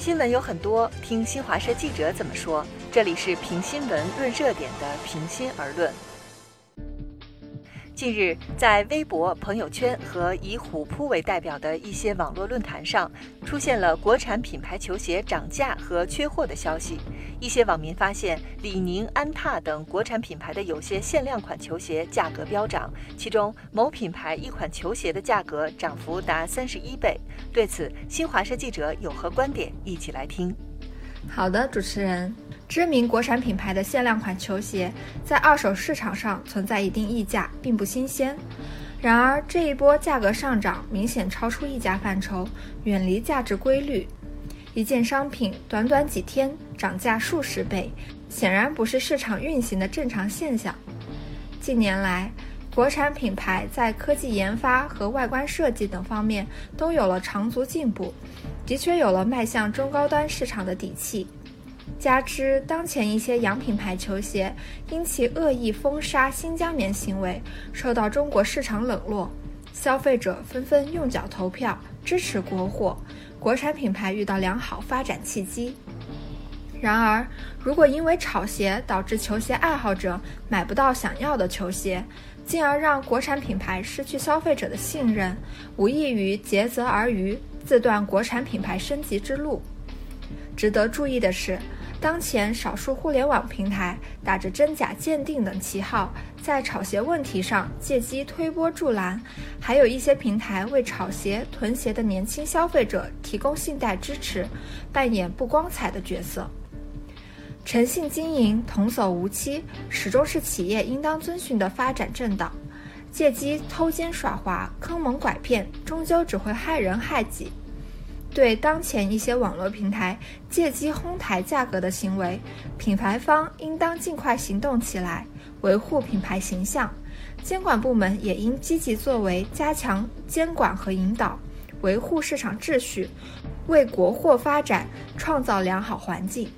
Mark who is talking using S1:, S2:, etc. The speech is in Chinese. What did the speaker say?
S1: 新闻有很多，听新华社记者怎么说。这里是评新闻、论热点的“平心而论”。近日，在微博、朋友圈和以虎扑为代表的一些网络论坛上，出现了国产品牌球鞋涨价和缺货的消息。一些网民发现，李宁、安踏等国产品牌的有些限量款球鞋价格飙涨，其中某品牌一款球鞋的价格涨幅达三十一倍。对此，新华社记者有何观点？一起来听。
S2: 好的，主持人。知名国产品牌的限量款球鞋在二手市场上存在一定溢价，并不新鲜。然而，这一波价格上涨明显超出溢价范畴，远离价值规律。一件商品短短几天涨价数十倍，显然不是市场运行的正常现象。近年来，国产品牌在科技研发和外观设计等方面都有了长足进步，的确有了迈向中高端市场的底气。加之当前一些洋品牌球鞋因其恶意封杀新疆棉行为受到中国市场冷落，消费者纷纷用脚投票支持国货，国产品牌遇到良好发展契机。然而，如果因为炒鞋导致球鞋爱好者买不到想要的球鞋，进而让国产品牌失去消费者的信任，无异于竭泽而渔，自断国产品牌升级之路。值得注意的是。当前，少数互联网平台打着真假鉴定等旗号，在炒鞋问题上借机推波助澜；还有一些平台为炒鞋囤鞋的年轻消费者提供信贷支持，扮演不光彩的角色。诚信经营、童叟无欺，始终是企业应当遵循的发展正道。借机偷奸耍滑、坑蒙拐骗，终究只会害人害己。对当前一些网络平台借机哄抬价格的行为，品牌方应当尽快行动起来，维护品牌形象。监管部门也应积极作为，加强监管和引导，维护市场秩序，为国货发展创造良好环境。